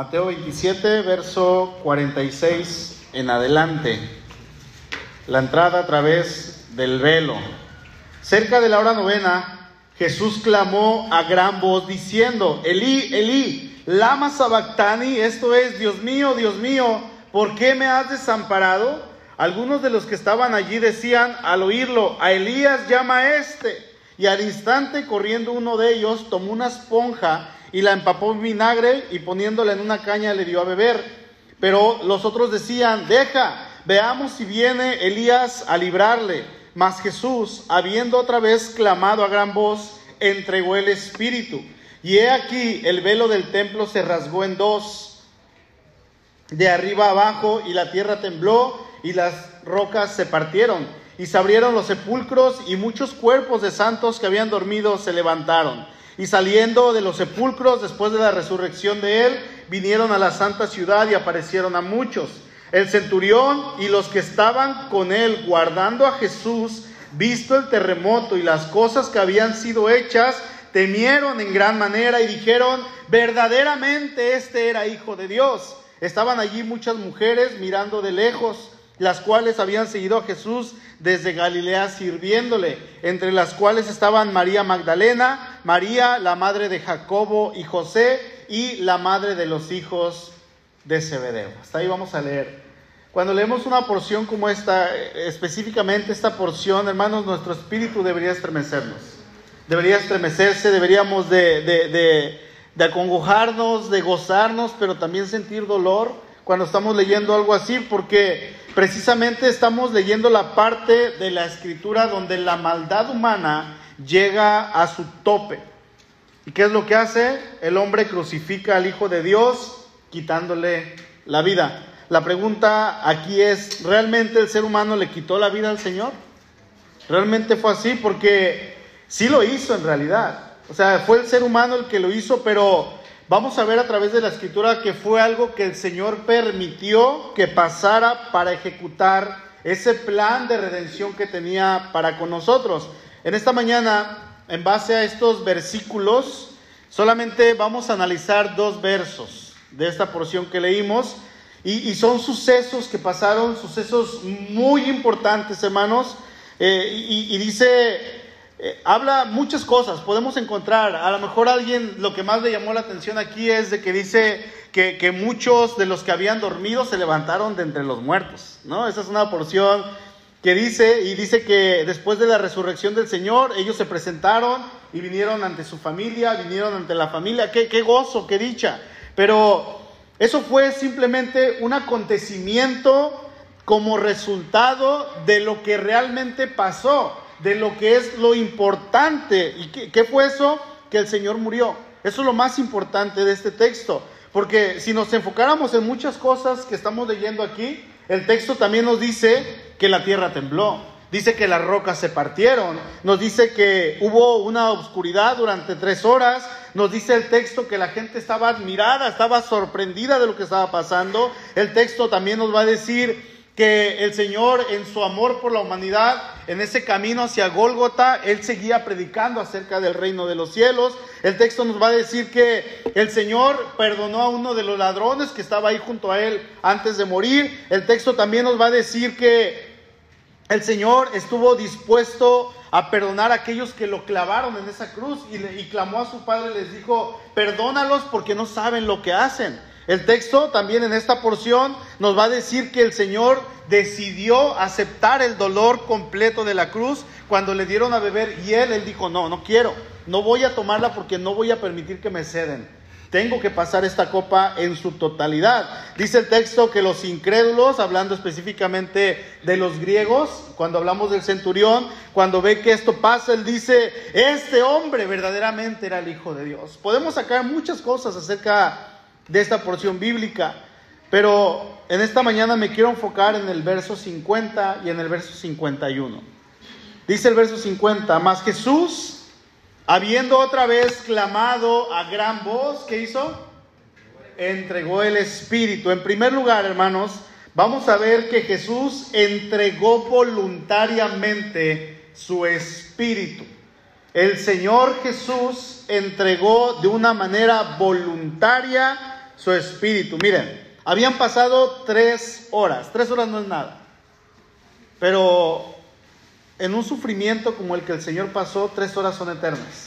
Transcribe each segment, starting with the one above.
Mateo 27, verso 46 en adelante. La entrada a través del velo. Cerca de la hora novena, Jesús clamó a gran voz diciendo, Elí, Elí, lama sabactani, esto es, Dios mío, Dios mío, ¿por qué me has desamparado? Algunos de los que estaban allí decían al oírlo, a Elías llama a este. Y al instante, corriendo uno de ellos, tomó una esponja y la empapó en vinagre y poniéndola en una caña le dio a beber. Pero los otros decían, deja, veamos si viene Elías a librarle. Mas Jesús, habiendo otra vez clamado a gran voz, entregó el Espíritu. Y he aquí, el velo del templo se rasgó en dos, de arriba abajo, y la tierra tembló, y las rocas se partieron y se abrieron los sepulcros y muchos cuerpos de santos que habían dormido se levantaron. Y saliendo de los sepulcros después de la resurrección de él, vinieron a la santa ciudad y aparecieron a muchos. El centurión y los que estaban con él guardando a Jesús, visto el terremoto y las cosas que habían sido hechas, temieron en gran manera y dijeron, verdaderamente este era hijo de Dios. Estaban allí muchas mujeres mirando de lejos las cuales habían seguido a Jesús desde Galilea sirviéndole, entre las cuales estaban María Magdalena, María, la madre de Jacobo y José, y la madre de los hijos de Zebedeo. Hasta ahí vamos a leer. Cuando leemos una porción como esta, específicamente esta porción, hermanos, nuestro espíritu debería estremecernos. Debería estremecerse, deberíamos de, de, de, de acongojarnos, de gozarnos, pero también sentir dolor cuando estamos leyendo algo así, porque precisamente estamos leyendo la parte de la escritura donde la maldad humana llega a su tope. ¿Y qué es lo que hace? El hombre crucifica al Hijo de Dios quitándole la vida. La pregunta aquí es, ¿realmente el ser humano le quitó la vida al Señor? ¿Realmente fue así? Porque sí lo hizo en realidad. O sea, fue el ser humano el que lo hizo, pero vamos a ver a través de la escritura que fue algo que el Señor permitió que pasara para ejecutar ese plan de redención que tenía para con nosotros. En esta mañana, en base a estos versículos, solamente vamos a analizar dos versos de esta porción que leímos. Y, son sucesos que pasaron, sucesos muy importantes, hermanos. Eh, y, y dice eh, habla muchas cosas, podemos encontrar, a lo mejor alguien lo que más le llamó la atención aquí es de que dice que, que, muchos de los que habían dormido se levantaron de entre los muertos, ¿no? Esa es una porción que dice, y dice que después de la resurrección del Señor, ellos se presentaron y vinieron ante su familia, vinieron ante la familia, qué, qué gozo, qué dicha, pero eso fue simplemente un acontecimiento como resultado de lo que realmente pasó de lo que es lo importante. ¿Y qué, fue eso? Que el Señor murió. Eso es lo más importante de este texto. Porque si nos enfocáramos en muchas cosas que estamos leyendo aquí, el texto también nos dice que la tierra tembló, dice que las rocas se partieron, nos dice que hubo una oscuridad durante tres horas, nos dice el texto que la gente estaba admirada, estaba sorprendida de lo que estaba pasando, el texto también nos va a decir que el Señor en su amor por la humanidad, en ese camino hacia Gólgota, Él seguía predicando acerca del reino de los cielos. El texto nos va a decir que el Señor perdonó a uno de los ladrones que estaba ahí junto a Él antes de morir. El texto también nos va a decir que el Señor estuvo dispuesto a perdonar a aquellos que lo clavaron en esa cruz y, y clamó a su Padre y les dijo, perdónalos porque no saben lo que hacen. El texto también en esta porción nos va a decir que el Señor decidió aceptar el dolor completo de la cruz cuando le dieron a beber y él, él dijo, no, no quiero, no voy a tomarla porque no voy a permitir que me ceden. Tengo que pasar esta copa en su totalidad. Dice el texto que los incrédulos, hablando específicamente de los griegos, cuando hablamos del centurión, cuando ve que esto pasa, él dice, este hombre verdaderamente era el Hijo de Dios. Podemos sacar muchas cosas acerca de esta porción bíblica. Pero en esta mañana me quiero enfocar en el verso 50 y en el verso 51. Dice el verso 50, más Jesús, habiendo otra vez clamado a gran voz, ¿qué hizo? Entregó el Espíritu. En primer lugar, hermanos, vamos a ver que Jesús entregó voluntariamente su Espíritu. El Señor Jesús entregó de una manera voluntaria su espíritu. Miren, habían pasado tres horas, tres horas no es nada, pero en un sufrimiento como el que el Señor pasó, tres horas son eternas.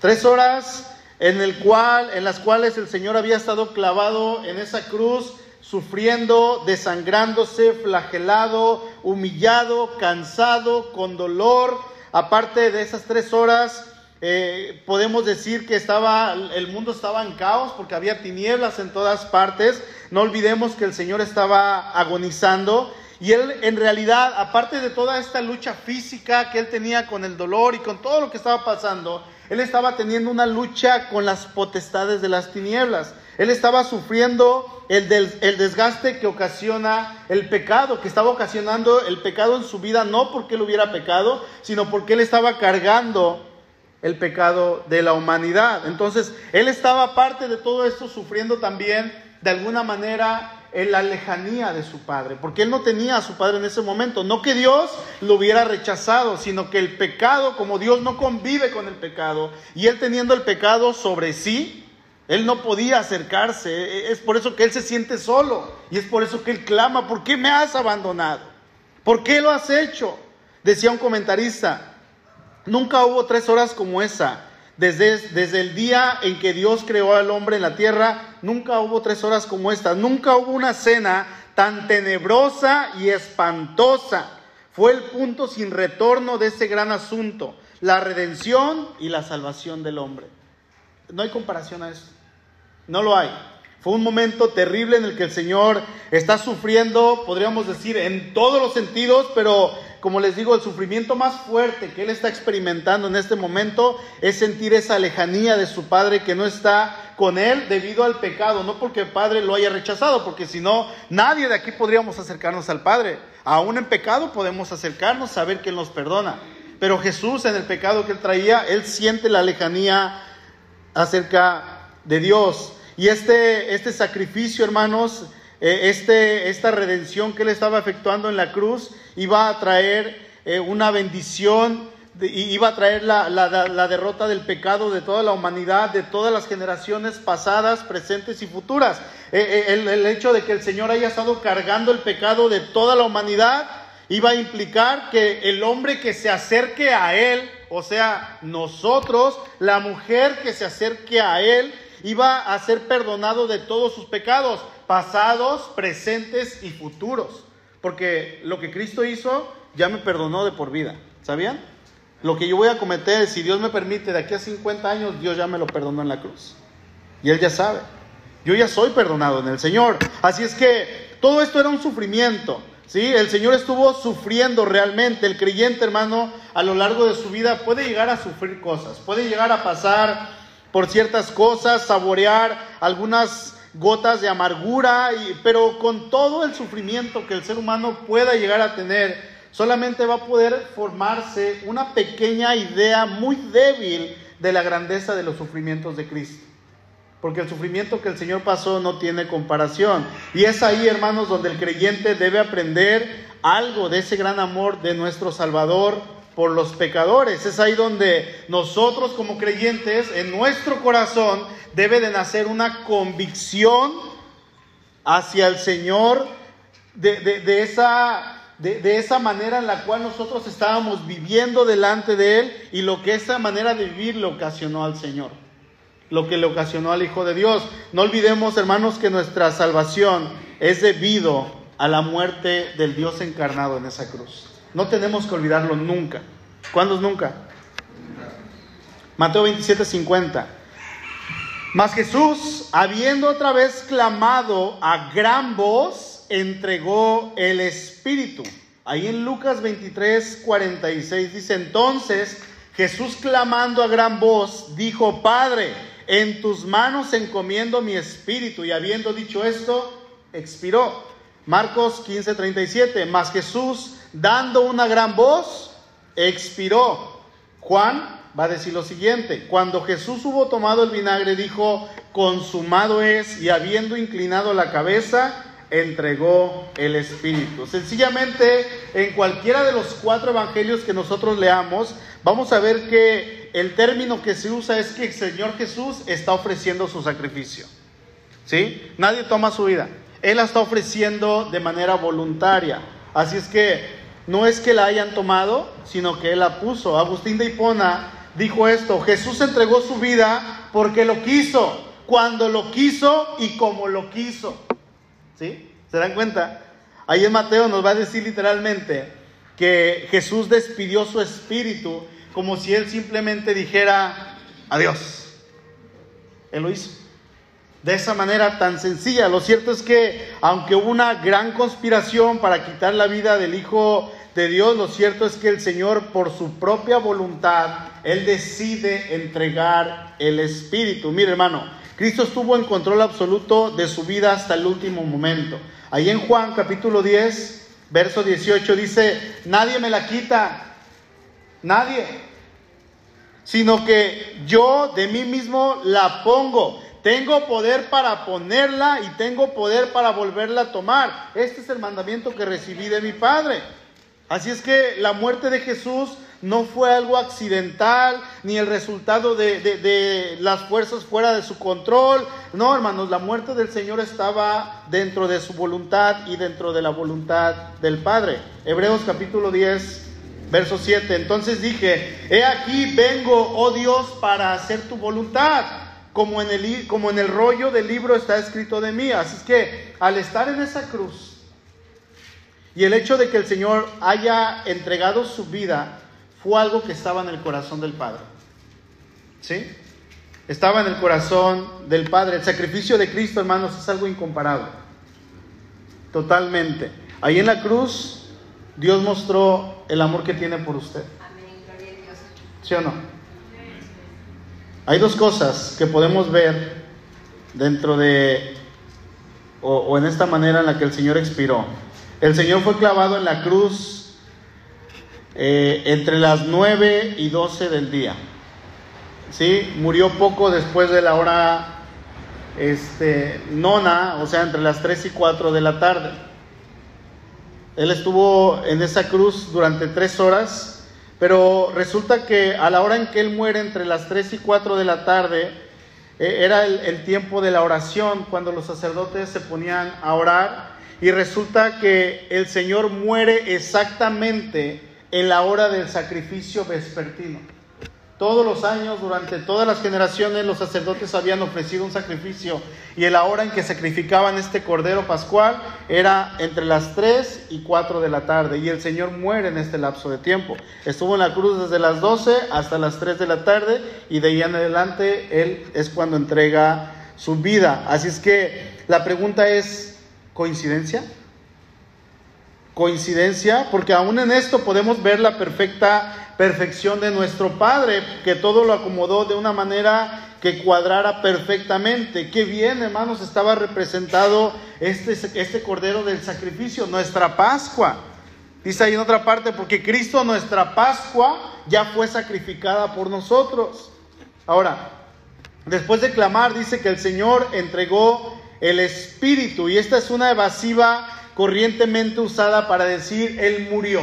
Tres horas en, el cual, en las cuales el Señor había estado clavado en esa cruz, sufriendo, desangrándose, flagelado, humillado, cansado, con dolor. Aparte de esas tres horas, eh, podemos decir que estaba, el mundo estaba en caos porque había tinieblas en todas partes. No olvidemos que el Señor estaba agonizando y él en realidad, aparte de toda esta lucha física que él tenía con el dolor y con todo lo que estaba pasando, él estaba teniendo una lucha con las potestades de las tinieblas. Él estaba sufriendo el, el, desgaste que ocasiona el pecado, que estaba ocasionando el pecado en su vida, no porque él hubiera pecado, sino porque él estaba cargando el pecado de la humanidad. Entonces, él estaba parte de todo esto sufriendo también de alguna manera en la lejanía de su padre, porque él no tenía a su padre en ese momento. No que Dios lo hubiera rechazado, sino que el pecado, como Dios no convive con el pecado, y él teniendo el pecado sobre sí, él no podía acercarse. Es por eso que él se siente solo, y es por eso que él clama, ¿por qué me has abandonado? ¿Por qué lo has hecho? Decía un comentarista, Nunca hubo tres horas como esa. Desde, desde, el día en que Dios creó al hombre en la tierra, nunca hubo tres horas como esta. Nunca hubo una cena tan tenebrosa y espantosa. Fue el punto sin retorno de ese gran asunto, la redención y la salvación del hombre. No hay comparación a eso. No lo hay. Fue un momento terrible en el que el Señor está sufriendo, podríamos decir, en todos los sentidos, pero como les digo, el sufrimiento más fuerte que Él está experimentando en este momento es sentir esa lejanía de su Padre que no está con Él debido al pecado, no porque el Padre lo haya rechazado, porque si no, nadie de aquí podríamos acercarnos al Padre. Aún en pecado podemos acercarnos, saber que Él nos perdona. Pero Jesús en el pecado que Él traía, Él siente la lejanía acerca de Dios. Y este, este sacrificio, hermanos, este, esta redención que él estaba efectuando en la cruz, iba a traer eh, una bendición, iba a traer la, la, derrota del pecado de toda la humanidad, de todas las generaciones pasadas, presentes y futuras. Eh, el, el hecho de que el Señor haya estado cargando el pecado de toda la humanidad, iba a implicar que el hombre que se acerque a Él, o sea, nosotros, la mujer que se acerque a Él, iba a ser perdonado de todos sus pecados, pasados, presentes y futuros. Porque lo que Cristo hizo ya me perdonó de por vida. ¿Sabían? Lo que yo voy a cometer, si Dios me permite, de aquí a 50 años, Dios ya me lo perdonó en la cruz. Y Él ya sabe. Yo ya soy perdonado en el Señor. Así es que todo esto era un sufrimiento. ¿sí? El Señor estuvo sufriendo realmente. El creyente, hermano, a lo largo de su vida puede llegar a sufrir cosas. Puede llegar a pasar por ciertas cosas, saborear algunas gotas de amargura, pero con todo el sufrimiento que el ser humano pueda llegar a tener, solamente va a poder formarse una pequeña idea muy débil de la grandeza de los sufrimientos de Cristo. Porque el sufrimiento que el Señor pasó no tiene comparación. Y es ahí, hermanos, donde el creyente debe aprender algo de ese gran amor de nuestro Salvador por los pecadores. Es ahí donde nosotros como creyentes, en nuestro corazón, debe de nacer una convicción hacia el Señor de, esa, de, esa manera en la cual nosotros estábamos viviendo delante de Él y lo que esa manera de vivir le ocasionó al Señor, lo que le ocasionó al Hijo de Dios. No olvidemos, hermanos, que nuestra salvación es debido a la muerte del Dios encarnado en esa cruz. No tenemos que olvidarlo nunca. ¿Cuándo es nunca? Mateo 27, 50. Mas Jesús, habiendo otra vez clamado a gran voz, entregó el Espíritu. Ahí en Lucas 23, 46 dice, entonces Jesús clamando a gran voz, dijo, Padre, en tus manos encomiendo mi espíritu. Y habiendo dicho esto, expiró. Marcos 15, 37. Mas Jesús dando una gran voz, expiró. Juan va a decir lo siguiente, cuando Jesús hubo tomado el vinagre, dijo, consumado es, y habiendo inclinado la cabeza, entregó el Espíritu. Sencillamente, en cualquiera de los cuatro evangelios que nosotros leamos, vamos a ver que el término que se usa es que el Señor Jesús está ofreciendo su sacrificio. ¿Sí? Nadie toma su vida. Él la está ofreciendo de manera voluntaria. Así es que no es que la hayan tomado, sino que Él la puso. Agustín de Hipona dijo esto, Jesús entregó su vida porque lo quiso, cuando lo quiso y como lo quiso. ¿Sí? ¿Se dan cuenta? Ahí en Mateo nos va a decir literalmente que Jesús despidió su espíritu como si Él simplemente dijera, adiós. Él lo hizo. De esa manera tan sencilla. Lo cierto es que aunque hubo una gran conspiración para quitar la vida del Hijo de Dios, lo cierto es que el Señor por su propia voluntad, Él decide entregar el Espíritu. Mire hermano, Cristo estuvo en control absoluto de su vida hasta el último momento. Ahí en Juan capítulo 10, verso 18 dice, nadie me la quita, nadie, sino que yo de mí mismo la pongo. Tengo poder para ponerla y tengo poder para volverla a tomar. Este es el mandamiento que recibí de mi Padre. Así es que la muerte de Jesús no fue algo accidental, ni el resultado de, las fuerzas fuera de su control. No, hermanos, la muerte del Señor estaba dentro de su voluntad y dentro de la voluntad del Padre. Hebreos capítulo 10, verso 7. Entonces dije, he aquí vengo, oh Dios, para hacer tu voluntad. Como en, el, como en el rollo del libro está escrito de mí. Así es que al estar en esa cruz y el hecho de que el Señor haya entregado su vida fue algo que estaba en el corazón del Padre. ¿Sí? Estaba en el corazón del Padre. El sacrificio de Cristo, hermanos, es algo incomparable. Totalmente. Ahí en la cruz, Dios mostró el amor que tiene por usted. ¿Sí o no? Hay dos cosas que podemos ver dentro de, o, o en esta manera en la que el Señor expiró. El Señor fue clavado en la cruz eh, entre las 9 y 12 del día. ¿Sí? Murió poco después de la hora este, nona, o sea, entre las 3 y 4 de la tarde. Él estuvo en esa cruz durante tres horas, pero resulta que a la hora en que él muere, entre las 3 y 4 de la tarde, eh, era el, el tiempo de la oración, cuando los sacerdotes se ponían a orar, y resulta que el Señor muere exactamente en la hora del sacrificio vespertino. Todos los años, durante todas las generaciones, los sacerdotes habían ofrecido un sacrificio y la hora en que sacrificaban este cordero pascual era entre las 3 y 4 de la tarde y el Señor muere en este lapso de tiempo. Estuvo en la cruz desde las 12 hasta las 3 de la tarde y de ahí en adelante Él es cuando entrega su vida. Así es que la pregunta es, ¿coincidencia? coincidencia, porque aún en esto podemos ver la perfecta perfección de nuestro Padre, que todo lo acomodó de una manera que cuadrara perfectamente. Qué bien, hermanos, estaba representado este, este Cordero del Sacrificio, nuestra Pascua. Dice ahí en otra parte, porque Cristo, nuestra Pascua, ya fue sacrificada por nosotros. Ahora, después de clamar, dice que el Señor entregó el Espíritu, y esta es una evasiva corrientemente usada para decir Él murió.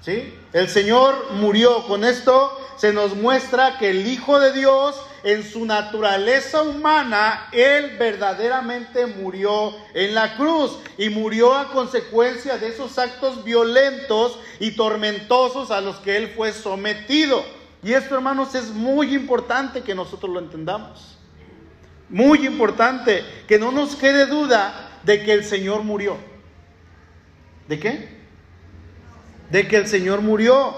¿Sí? El Señor murió. Con esto se nos muestra que el Hijo de Dios, en su naturaleza humana, Él verdaderamente murió en la cruz y murió a consecuencia de esos actos violentos y tormentosos a los que Él fue sometido. Y esto, hermanos, es muy importante que nosotros lo entendamos. Muy importante, que no nos quede duda de que el Señor murió. ¿De qué? De que el Señor murió.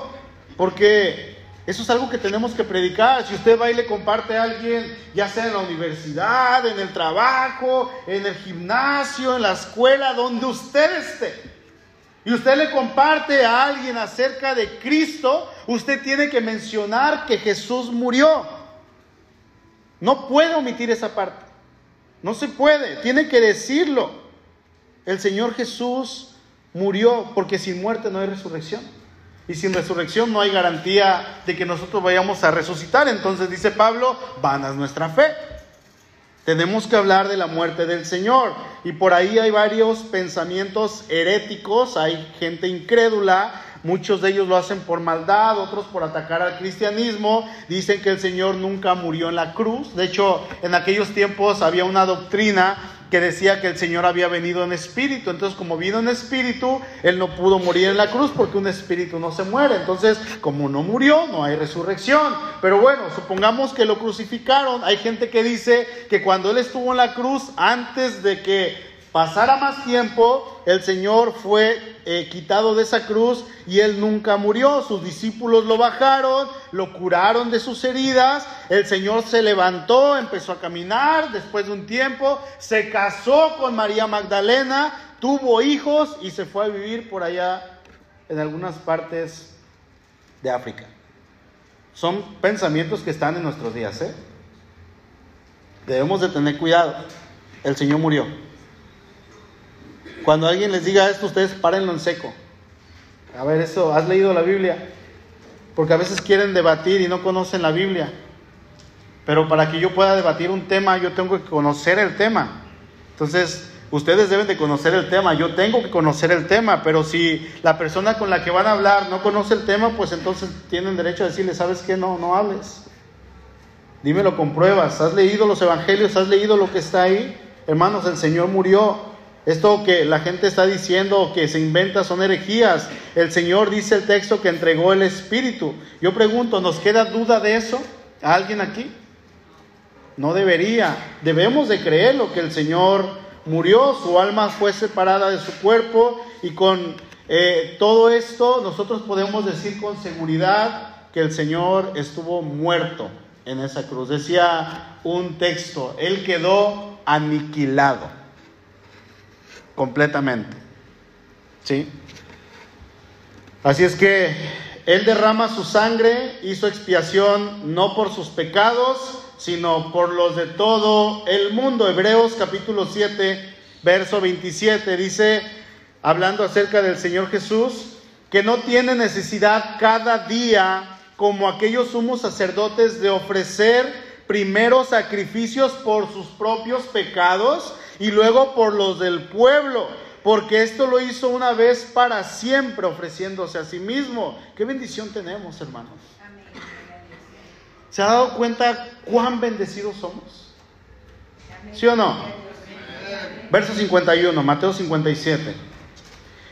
Porque eso es algo que tenemos que predicar. Si usted va y le comparte a alguien, ya sea en la universidad, en el trabajo, en el gimnasio, en la escuela, donde usted esté, y usted le comparte a alguien acerca de Cristo, usted tiene que mencionar que Jesús murió. No puede omitir esa parte. No se puede, tiene que decirlo. El Señor Jesús murió porque sin muerte no hay resurrección. Y sin resurrección no hay garantía de que nosotros vayamos a resucitar. Entonces dice Pablo, vana es nuestra fe. Tenemos que hablar de la muerte del Señor. Y por ahí hay varios pensamientos heréticos, hay gente incrédula, muchos de ellos lo hacen por maldad, otros por atacar al cristianismo, dicen que el Señor nunca murió en la cruz, de hecho en aquellos tiempos había una doctrina que decía que el Señor había venido en espíritu. Entonces, como vino en espíritu, Él no pudo morir en la cruz porque un espíritu no se muere. Entonces, como no murió, no hay resurrección. Pero bueno, supongamos que lo crucificaron. Hay gente que dice que cuando Él estuvo en la cruz, antes de que pasara más tiempo, el Señor fue eh, quitado de esa cruz y él nunca murió. Sus discípulos lo bajaron, lo curaron de sus heridas. El Señor se levantó, empezó a caminar después de un tiempo, se casó con María Magdalena, tuvo hijos y se fue a vivir por allá en algunas partes de África. Son pensamientos que están en nuestros días. ¿eh? Debemos de tener cuidado. El Señor murió. Cuando alguien les diga esto, ustedes párenlo en seco. A ver, eso, ¿has leído la Biblia? Porque a veces quieren debatir y no conocen la Biblia. Pero para que yo pueda debatir un tema, yo tengo que conocer el tema. Entonces, ustedes deben de conocer el tema, yo tengo que conocer el tema, pero si la persona con la que van a hablar no conoce el tema, pues entonces tienen derecho a decirle, ¿sabes qué? No, no hables. Dímelo con pruebas. ¿Has leído los evangelios? ¿Has leído lo que está ahí? Hermanos, el Señor murió esto que la gente está diciendo que se inventa son herejías. El Señor dice el texto que entregó el Espíritu. Yo pregunto, ¿nos queda duda de eso? ¿A alguien aquí? No debería. Debemos de creer lo que el Señor murió, su alma fue separada de su cuerpo y con eh, todo esto nosotros podemos decir con seguridad que el Señor estuvo muerto en esa cruz. Decía un texto, Él quedó aniquilado completamente. ¿Sí? Así es que Él derrama su sangre, hizo expiación no por sus pecados, sino por los de todo el mundo. Hebreos capítulo 7, verso 27 dice, hablando acerca del Señor Jesús, que no tiene necesidad cada día, como aquellos sumos sacerdotes, de ofrecer primero sacrificios por sus propios pecados y luego por los del pueblo, porque esto lo hizo una vez para siempre ofreciéndose a sí mismo. Qué bendición tenemos, hermanos. ¿Se ha dado cuenta cuán bendecidos somos? ¿Sí o no? Verso 51, Mateo 57.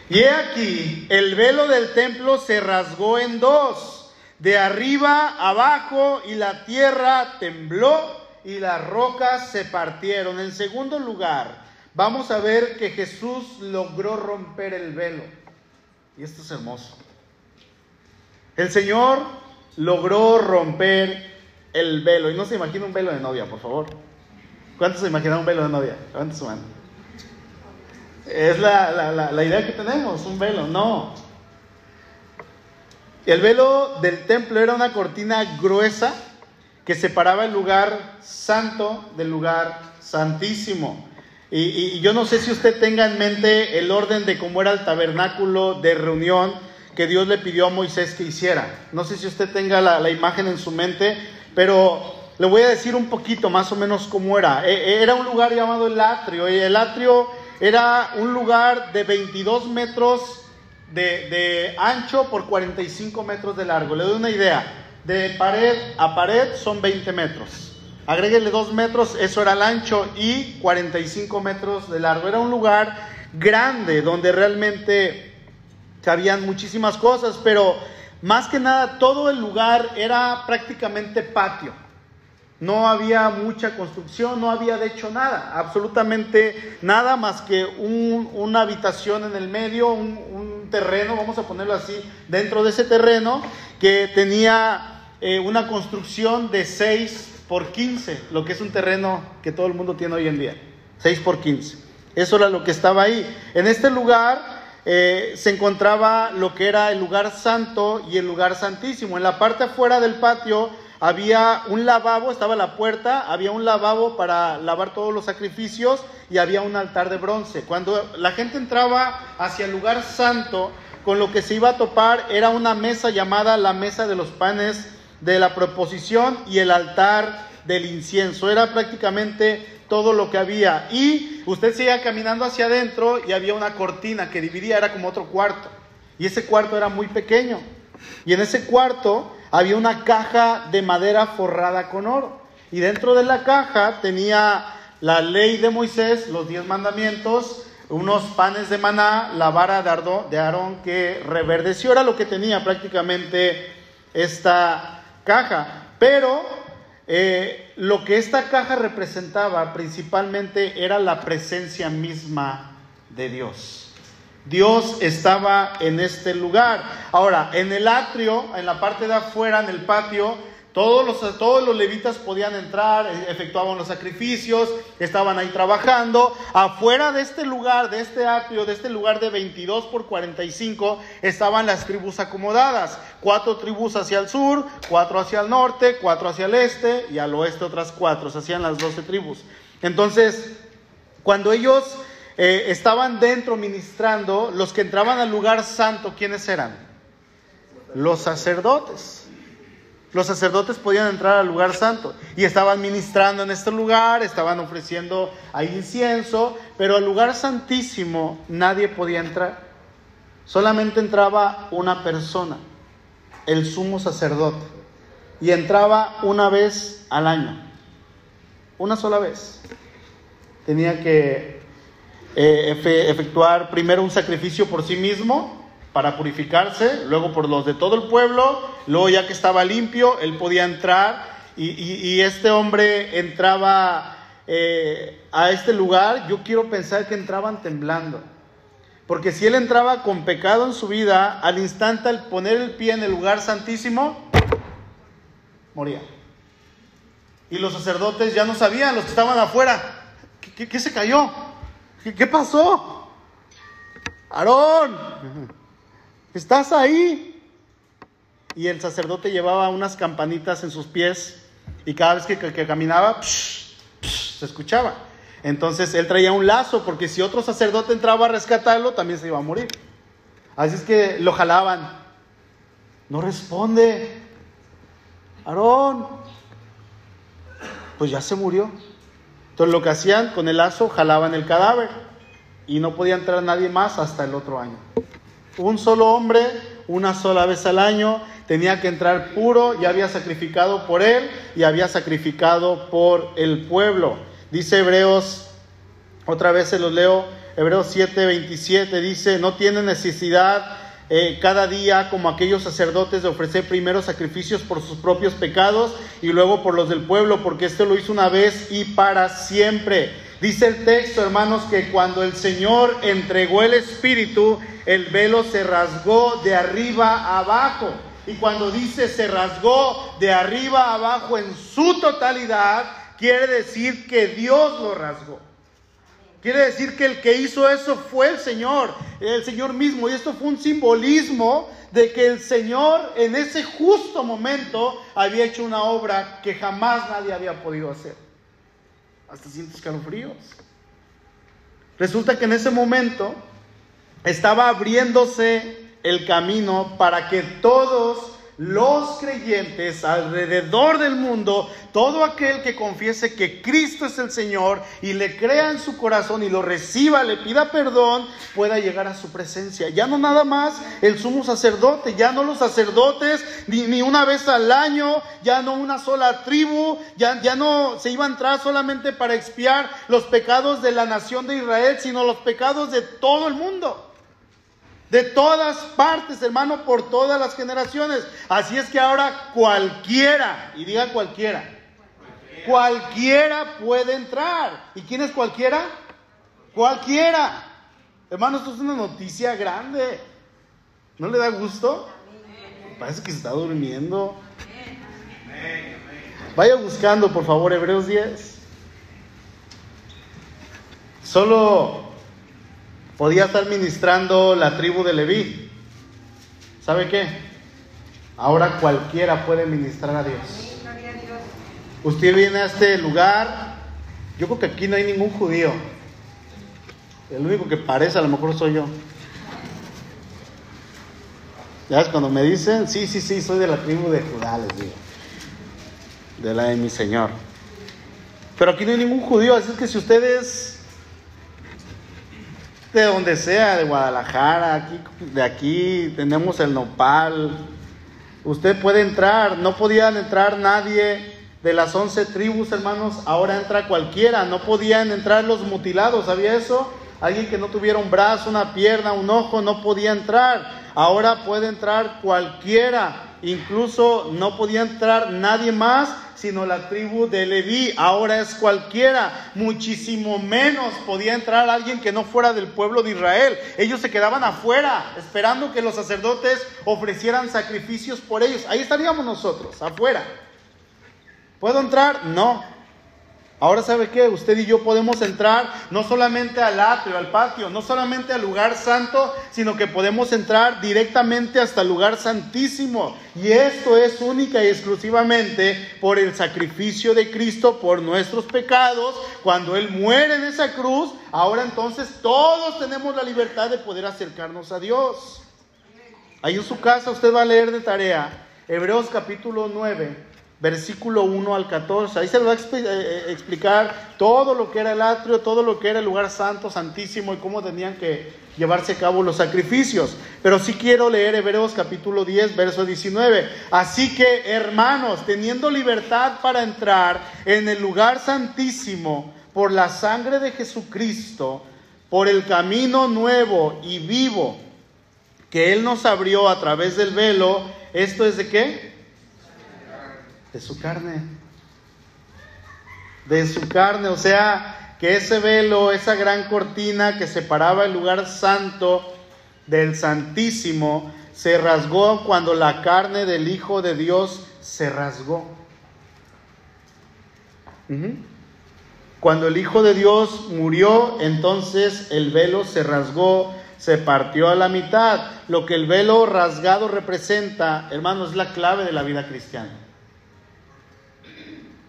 Y he aquí, el velo del templo se rasgó en dos, de arriba abajo, y la tierra tembló y las rocas se partieron. En segundo lugar, vamos a ver que Jesús logró romper el velo. Y esto es hermoso. El Señor logró romper el velo. Y no se imagina un velo de novia, por favor. ¿Cuántos se imaginan un velo de novia? Levanten su mano. Es la, la idea que tenemos, un velo. No. El velo del templo era una cortina gruesa que separaba el lugar santo del lugar santísimo. Y, yo no sé si usted tenga en mente el orden de cómo era el tabernáculo de reunión que Dios le pidió a Moisés que hiciera. No sé si usted tenga la, imagen en su mente, pero le voy a decir un poquito más o menos cómo era. E, e, era un lugar llamado el atrio. Y el atrio era un lugar de 22 metros de, de ancho por 45 metros de largo. Le doy una idea de pared a pared son 20 metros. Agréguele 2 metros, eso era el ancho, y 45 metros de largo. Era un lugar grande donde realmente cabían muchísimas cosas, pero más que nada todo el lugar era prácticamente patio. No había mucha construcción, no había de hecho nada, absolutamente nada más que una habitación en el medio, un, un terreno, vamos a ponerlo así, dentro de ese terreno que tenía eh, una construcción de 6 por 15, lo que es un terreno que todo el mundo tiene hoy en día. 6 por 15. Eso era lo que estaba ahí. En este lugar eh, se encontraba lo que era el lugar santo y el lugar santísimo. En la parte afuera del patio había un lavabo, estaba la puerta, había un lavabo para lavar todos los sacrificios y había un altar de bronce. Cuando la gente entraba hacia el lugar santo, con lo que se iba a topar era una mesa llamada la mesa de los panes de la proposición y el altar del incienso. Era prácticamente todo lo que había. Y usted seguía caminando hacia adentro y había una cortina que dividía, era como otro cuarto. Y ese cuarto era muy pequeño. Y en ese cuarto había una caja de madera forrada con oro. Y dentro de la caja tenía la ley de Moisés, los diez mandamientos, unos panes de maná, la vara de Aarón que reverdeció. Era lo que tenía prácticamente esta caja. Pero eh, lo que esta caja representaba principalmente era la presencia misma de Dios. Dios estaba en este lugar. Ahora, en el atrio, en la parte de afuera, en el patio, todos los, todos los levitas podían entrar, e, efectuaban los sacrificios, estaban ahí trabajando. Afuera de este lugar, de este atrio, de este lugar de 22 por 45, estaban las tribus acomodadas. Cuatro tribus hacia el sur, cuatro hacia el norte, cuatro hacia el este y al oeste otras cuatro. Se hacían las 12 tribus. Entonces, cuando ellos eh, estaban dentro ministrando, los que entraban al lugar santo, ¿quiénes eran? Los sacerdotes. Los sacerdotes podían entrar al lugar santo y estaban ministrando en este lugar, estaban ofreciendo ahí incienso, pero al lugar santísimo nadie podía entrar. Solamente entraba una persona, el sumo sacerdote, y entraba una vez al año, una sola vez. Tenía que eh, efectuar primero un sacrificio por sí mismo para purificarse, luego por los de todo el pueblo, luego ya que estaba limpio, él podía entrar y, este hombre entraba eh, a este lugar, yo quiero pensar que entraban temblando. Porque si él entraba con pecado en su vida, al instante al poner el pie en el lugar santísimo, moría. Y los sacerdotes ya no sabían, los que estaban afuera, qué se cayó? ¿Qué, pasó? Aarón, ¿estás ahí? Y el sacerdote llevaba unas campanitas en sus pies y cada vez que, caminaba, se escuchaba. Entonces él traía un lazo porque si otro sacerdote entraba a rescatarlo, también se iba a morir. Así es que lo jalaban. No responde. Aarón. Pues ya se murió. Entonces lo que hacían con el lazo, jalaban el cadáver y no podía entrar nadie más hasta el otro año. Un solo hombre, una sola vez al año, tenía que entrar puro, ya había sacrificado por él y había sacrificado por el pueblo. Dice Hebreos, otra vez se los leo, Hebreos 7, 27, dice, no tiene necesidad eh, cada día como aquellos sacerdotes de ofrecer primero sacrificios por sus propios pecados y luego por los del pueblo, porque esto lo hizo una vez y para siempre. Dice el texto, hermanos, que cuando el Señor entregó el Espíritu, el velo se rasgó de arriba abajo. Y cuando dice se rasgó de arriba abajo en su totalidad, quiere decir que Dios lo rasgó. Quiere decir que el que hizo eso fue el Señor, el Señor mismo. Y esto fue un simbolismo de que el Señor en ese justo momento había hecho una obra que jamás nadie había podido hacer. Hasta sientes escalofríos. Resulta que en ese momento estaba abriéndose el camino para que todos los creyentes alrededor del mundo, todo aquel que confiese que Cristo es el Señor y le crea en su corazón y lo reciba, le pida perdón, pueda llegar a su presencia. Ya no nada más el sumo sacerdote, ya no los sacerdotes, ni, una vez al año, ya no una sola tribu, ya, ya no se iba a entrar solamente para expiar los pecados de la nación de Israel, sino los pecados de todo el mundo. De todas partes, hermano, por todas las generaciones. Así es que ahora cualquiera, y diga cualquiera, cualquiera, puede entrar. ¿Y quién es cualquiera? Cualquiera. Hermano, esto es una noticia grande. ¿No le da gusto? Parece que se está durmiendo. Vaya buscando, por favor, Hebreos 10. Solo podía estar ministrando la tribu de Leví. ¿Sabe qué? Ahora cualquiera puede ministrar a Dios. Usted viene a este lugar, yo creo que aquí no hay ningún judío. El único que parece a lo mejor soy yo. Ya es cuando me dicen, sí, sí, sí, soy de la tribu de Judá, les digo. De la de mi Señor. Pero aquí no hay ningún judío, así es que si ustedes de donde sea, de Guadalajara, aquí, de aquí tenemos el nopal. Usted puede entrar, no podían entrar nadie de las once tribus, hermanos, ahora entra cualquiera, no podían entrar los mutilados, ¿sabía eso? Alguien que no tuviera un brazo, una pierna, un ojo, no podía entrar. Ahora puede entrar cualquiera, incluso no podía entrar nadie más sino la tribu de Leví. Ahora es cualquiera, muchísimo menos podía entrar alguien que no fuera del pueblo de Israel. Ellos se quedaban afuera, esperando que los sacerdotes ofrecieran sacrificios por ellos. Ahí estaríamos nosotros, afuera. ¿Puedo entrar? No. Ahora sabe qué, usted y yo podemos entrar no solamente al atrio, al patio, no solamente al lugar santo, sino que podemos entrar directamente hasta el lugar santísimo. Y esto es única y exclusivamente por el sacrificio de Cristo por nuestros pecados. Cuando Él muere en esa cruz, ahora entonces todos tenemos la libertad de poder acercarnos a Dios. Ahí en su casa usted va a leer de tarea Hebreos capítulo 9 versículo 1 al 14. Ahí se le va a eh, eh, explicar todo lo que era el atrio, todo lo que era el lugar santo, santísimo y cómo tenían que llevarse a cabo los sacrificios. Pero sí quiero leer Hebreos capítulo 10, verso 19. Así que, hermanos, teniendo libertad para entrar en el lugar santísimo por la sangre de Jesucristo, por el camino nuevo y vivo que Él nos abrió a través del velo, ¿esto es de qué? De su carne. De su carne, o sea, que ese velo, esa gran cortina que separaba el lugar santo del santísimo, se rasgó cuando la carne del Hijo de Dios se rasgó. Cuando el Hijo de Dios murió, entonces el velo se rasgó, se partió a la mitad. Lo que el velo rasgado representa, hermanos, es la clave de la vida cristiana.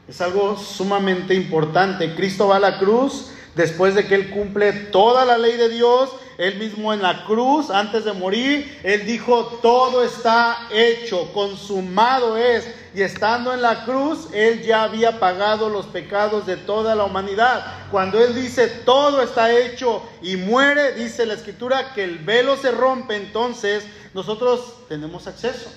Es algo sumamente importante. Cristo va a la cruz después de que Él cumple toda la ley de Dios. Él mismo en la cruz, antes de morir, Él dijo, todo está hecho, consumado es. Y estando en la cruz, Él ya había pagado los pecados de toda la humanidad. Cuando Él dice, todo está hecho y muere, dice la escritura que el velo se rompe, entonces nosotros tenemos acceso.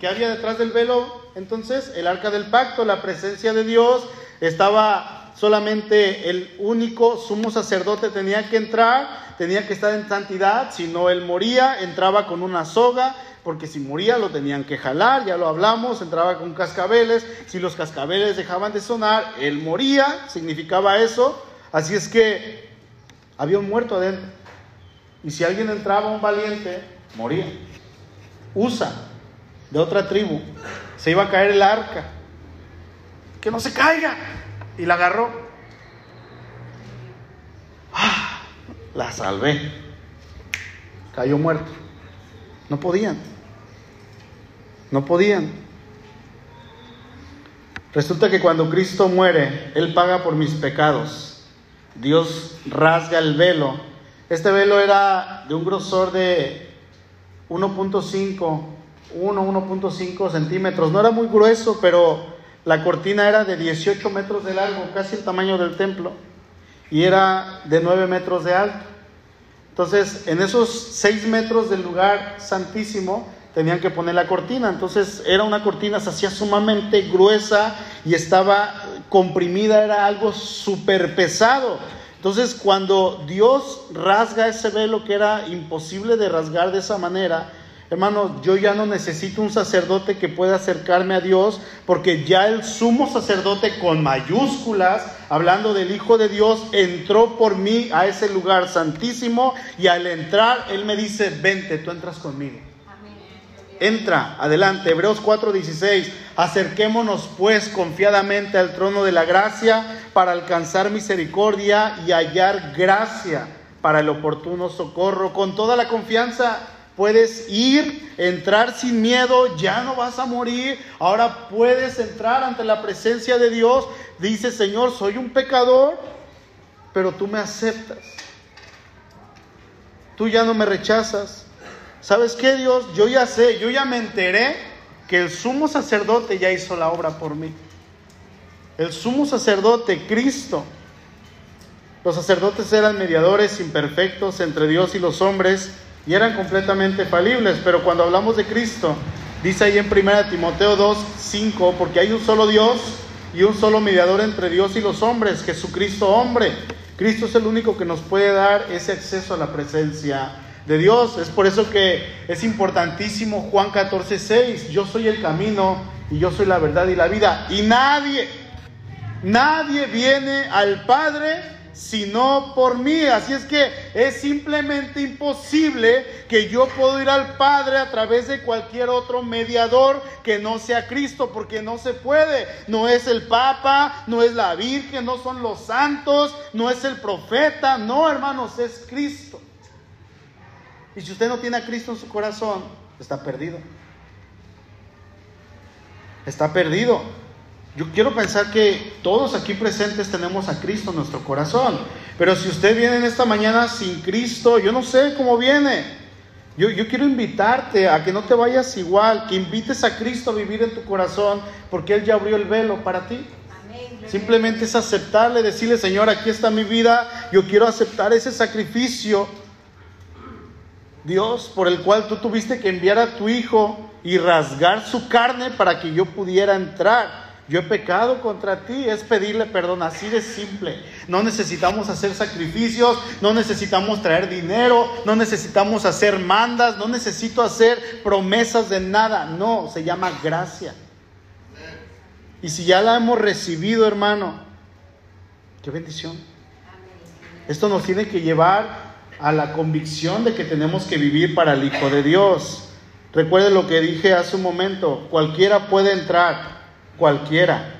¿Qué había detrás del velo? Entonces, el arca del pacto, la presencia de Dios, estaba solamente el único sumo sacerdote tenía que entrar, tenía que estar en santidad, si no él moría, entraba con una soga, porque si moría lo tenían que jalar, ya lo hablamos, entraba con cascabeles, si los cascabeles dejaban de sonar, él moría, significaba eso, así es que había un muerto adentro. Y si alguien entraba, un valiente, moría. Usa, de otra tribu, se iba a caer el arca. Que no se caiga. Y la agarró. ¡Ah! La salvé. Cayó muerto. No podían. No podían. Resulta que cuando Cristo muere, Él paga por mis pecados. Dios rasga el velo. Este velo era de un grosor de 1.5 1, 1.5 centímetros. No era muy grueso, pero la cortina era de 18 metros de largo, casi el tamaño del templo, y era de 9 metros de alto. Entonces, en esos 6 metros del lugar santísimo, tenían que poner la cortina. Entonces, era una cortina, se hacía sumamente gruesa y estaba comprimida, era algo súper pesado. Entonces, cuando Dios rasga ese velo que era imposible de rasgar de esa manera, Hermanos, yo ya no necesito un sacerdote que pueda acercarme a Dios, porque ya el sumo sacerdote con mayúsculas, hablando del Hijo de Dios, entró por mí a ese lugar santísimo y al entrar, Él me dice, vente, tú entras conmigo. Entra, adelante, Hebreos 4:16, acerquémonos pues confiadamente al trono de la gracia para alcanzar misericordia y hallar gracia para el oportuno socorro, con toda la confianza Puedes ir, entrar sin miedo, ya no vas a morir. Ahora puedes entrar ante la presencia de Dios. Dice, Señor, soy un pecador, pero tú me aceptas. Tú ya no me rechazas. ¿Sabes qué, Dios? Yo ya sé, yo ya me enteré que el sumo sacerdote ya hizo la obra por mí. El sumo sacerdote, Cristo, Los sacerdotes eran mediadores imperfectos entre Dios y los hombres y eran completamente falibles, pero cuando hablamos de Cristo, dice ahí en 1 Timoteo 2, 5, porque hay un solo Dios y un solo mediador entre Dios y los hombres, Jesucristo hombre. Cristo es el único que nos puede dar ese acceso a la presencia de Dios. Es por eso que es importantísimo Juan 14, 6, yo soy el camino y yo soy la verdad y la vida. Y nadie, nadie viene al Padre sino por mí. Así es que es simplemente imposible que yo pueda ir al Padre a través de cualquier otro mediador que no sea Cristo, porque no se puede. No es el Papa, no es la Virgen, no son los santos, no es el profeta, no hermanos, es Cristo. Y si usted no tiene a Cristo en su corazón, está perdido. Está perdido. Yo quiero pensar que todos aquí presentes tenemos a Cristo en nuestro corazón. Pero si usted viene en esta mañana sin Cristo, yo no sé cómo viene. Yo, yo, quiero invitarte a que no te vayas igual, que invites a Cristo a vivir en tu corazón, porque Él ya abrió el velo para ti. Simplemente es aceptarle, decirle, Señor, aquí está mi vida, yo quiero aceptar ese sacrificio, Dios, por el cual tú tuviste que enviar a tu Hijo y rasgar su carne para que yo pudiera entrar. Yo he pecado contra ti, es pedirle perdón, así de simple. No necesitamos hacer sacrificios, no necesitamos traer dinero, no necesitamos hacer mandas, no necesito hacer promesas de nada. No, se llama gracia. Y si ya la hemos recibido, hermano, qué bendición. Esto nos tiene que llevar a la convicción de que tenemos que vivir para el Hijo de Dios. Recuerde lo que dije hace un momento, cualquiera puede entrar cualquiera.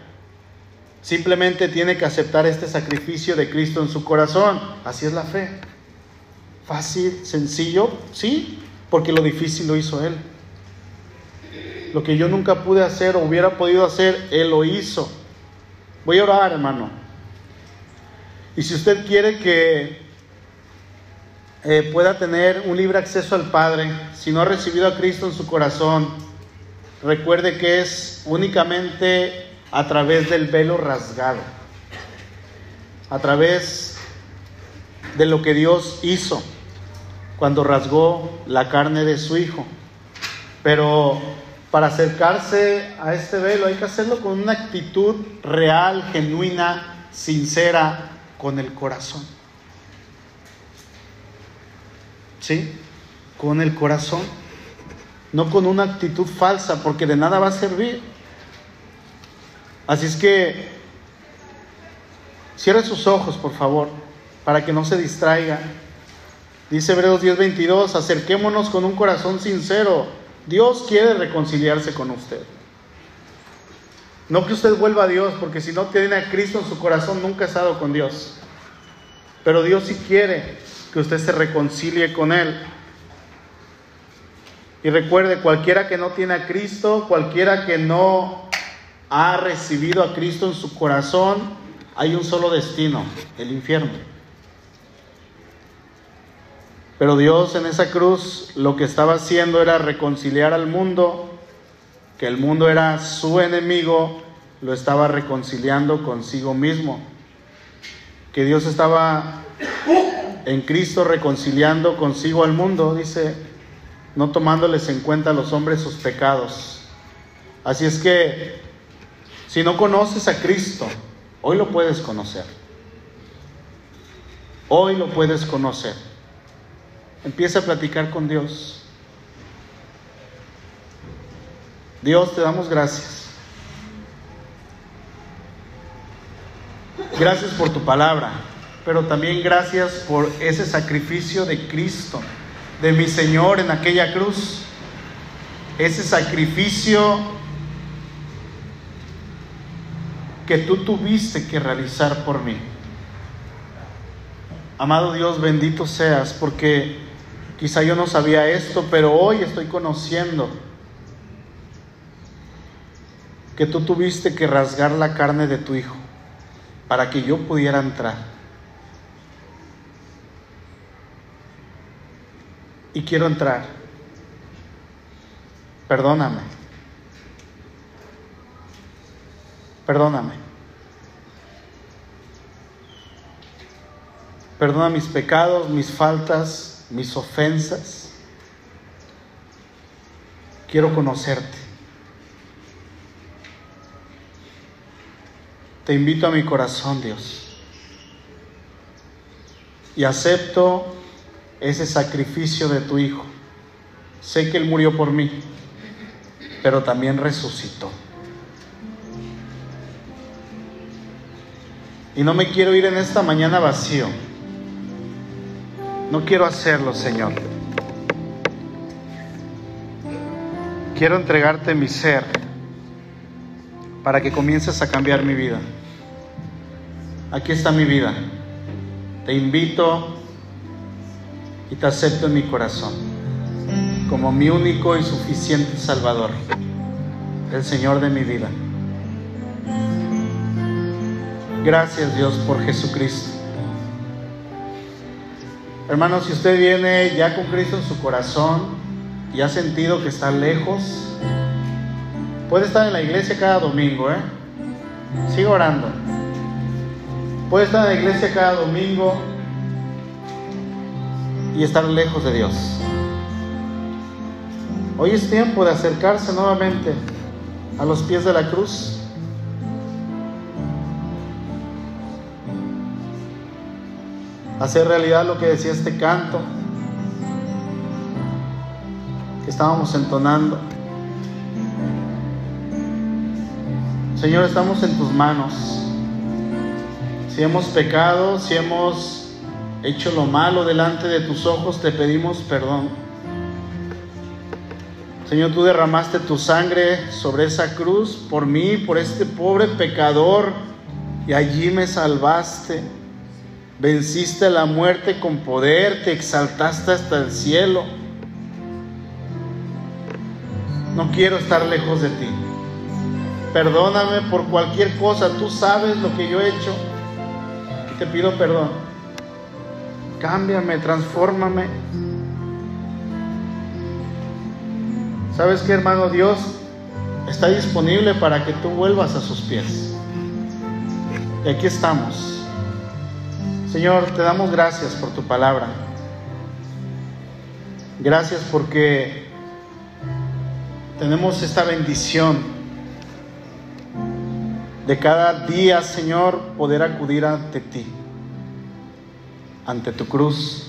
Simplemente tiene que aceptar este sacrificio de Cristo en su corazón. Así es la fe. Fácil, sencillo, sí, porque lo difícil lo hizo Él. Lo que yo nunca pude hacer o hubiera podido hacer, Él lo hizo. Voy a orar, hermano. Y si usted quiere que eh, pueda tener un libre acceso al Padre, si no ha recibido a Cristo en su corazón, recuerde que es únicamente a través del velo rasgado, a través de lo que Dios hizo cuando rasgó la carne de su Hijo. Pero para acercarse a este velo hay que hacerlo con una actitud real, genuina, sincera, con el corazón. ¿Sí? Con el corazón no con una actitud falsa, porque de nada va a servir. Así es que cierre sus ojos, por favor, para que no se distraiga. Dice Hebreos 10:22, acerquémonos con un corazón sincero. Dios quiere reconciliarse con usted. No que usted vuelva a Dios, porque si no tiene a Cristo en su corazón, nunca ha estado con Dios. Pero Dios sí quiere que usted se reconcilie con Él. Y recuerde, cualquiera que no tiene a Cristo, cualquiera que no ha recibido a Cristo en su corazón, hay un solo destino, el infierno. Pero Dios en esa cruz lo que estaba haciendo era reconciliar al mundo, que el mundo era su enemigo, lo estaba reconciliando consigo mismo. Que Dios estaba en Cristo reconciliando consigo al mundo, dice no tomándoles en cuenta a los hombres sus pecados. Así es que, si no conoces a Cristo, hoy lo puedes conocer. Hoy lo puedes conocer. Empieza a platicar con Dios. Dios, te damos gracias. Gracias por tu palabra, pero también gracias por ese sacrificio de Cristo de mi Señor en aquella cruz, ese sacrificio que tú tuviste que realizar por mí. Amado Dios, bendito seas, porque quizá yo no sabía esto, pero hoy estoy conociendo que tú tuviste que rasgar la carne de tu Hijo para que yo pudiera entrar. Y quiero entrar. Perdóname. Perdóname. Perdona mis pecados, mis faltas, mis ofensas. Quiero conocerte. Te invito a mi corazón, Dios. Y acepto ese sacrificio de tu Hijo. Sé que Él murió por mí, pero también resucitó. Y no me quiero ir en esta mañana vacío. No quiero hacerlo, Señor. Quiero entregarte mi ser para que comiences a cambiar mi vida. Aquí está mi vida. Te invito y te acepto en mi corazón como mi único y suficiente Salvador, el Señor de mi vida. Gracias Dios por Jesucristo. Hermano, si usted viene ya con Cristo en su corazón y ha sentido que está lejos, puede estar en la iglesia cada domingo, ¿eh? Orando. Puede estar en la iglesia cada domingo y estar lejos de Dios. Hoy es tiempo de acercarse nuevamente a los pies de la cruz hacer realidad lo que decía este canto que estábamos entonando. Señor, estamos en tus manos. Si hemos pecado, si hemos hecho lo malo delante de tus ojos, te pedimos perdón. Señor, tú derramaste tu sangre sobre esa cruz por mí, por este pobre pecador, y allí me salvaste. Venciste la muerte con poder, te exaltaste hasta el cielo. No quiero estar lejos de ti. Perdóname por cualquier cosa, tú sabes lo que yo he hecho te pido perdón. Cámbiame, transfórmame. ¿Sabes qué, hermano? Dios está disponible para que tú vuelvas a sus pies. Y aquí estamos. Señor, te damos gracias por tu palabra. Gracias porque tenemos esta bendición de cada día, Señor, poder acudir ante ti, ante tu cruz.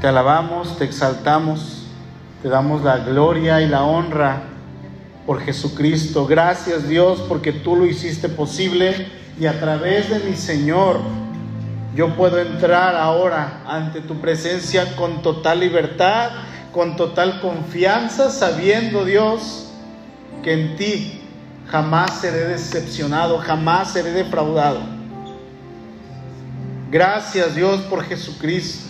Te alabamos, te exaltamos, te damos la gloria y la honra por Jesucristo. Gracias Dios porque tú lo hiciste posible y a través de mi Señor yo puedo entrar ahora ante tu presencia con total libertad, con total confianza, sabiendo Dios que en ti jamás seré decepcionado, jamás seré defraudado. Gracias Dios por Jesucristo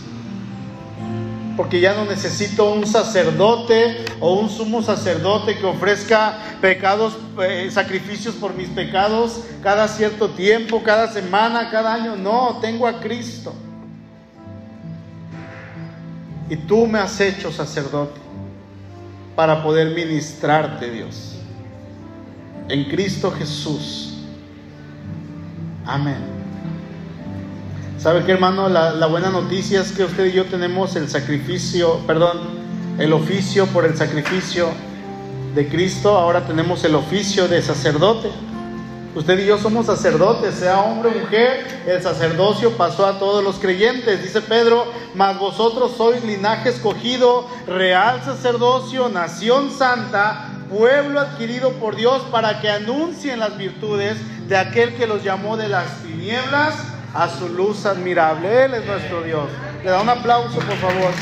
porque ya no necesito un sacerdote o un sumo sacerdote que ofrezca pecados, eh, sacrificios por mis pecados cada cierto tiempo, cada semana, cada año. No, tengo a Cristo. Y tú me has hecho sacerdote para poder ministrarte, Dios. En Cristo Jesús. Amén. ¿Sabe qué, hermano? La, buena noticia es que usted y yo tenemos el sacrificio, perdón, el oficio por el sacrificio de Cristo. Ahora tenemos el oficio de sacerdote. Usted y yo somos sacerdotes, sea hombre o mujer, el sacerdocio pasó a todos los creyentes, dice Pedro, mas vosotros sois linaje escogido, real sacerdocio, nación santa, pueblo adquirido por Dios para que anuncien las virtudes de aquel que los llamó de las tinieblas a su luz admirable. Él es nuestro Dios. Le da un aplauso, por favor.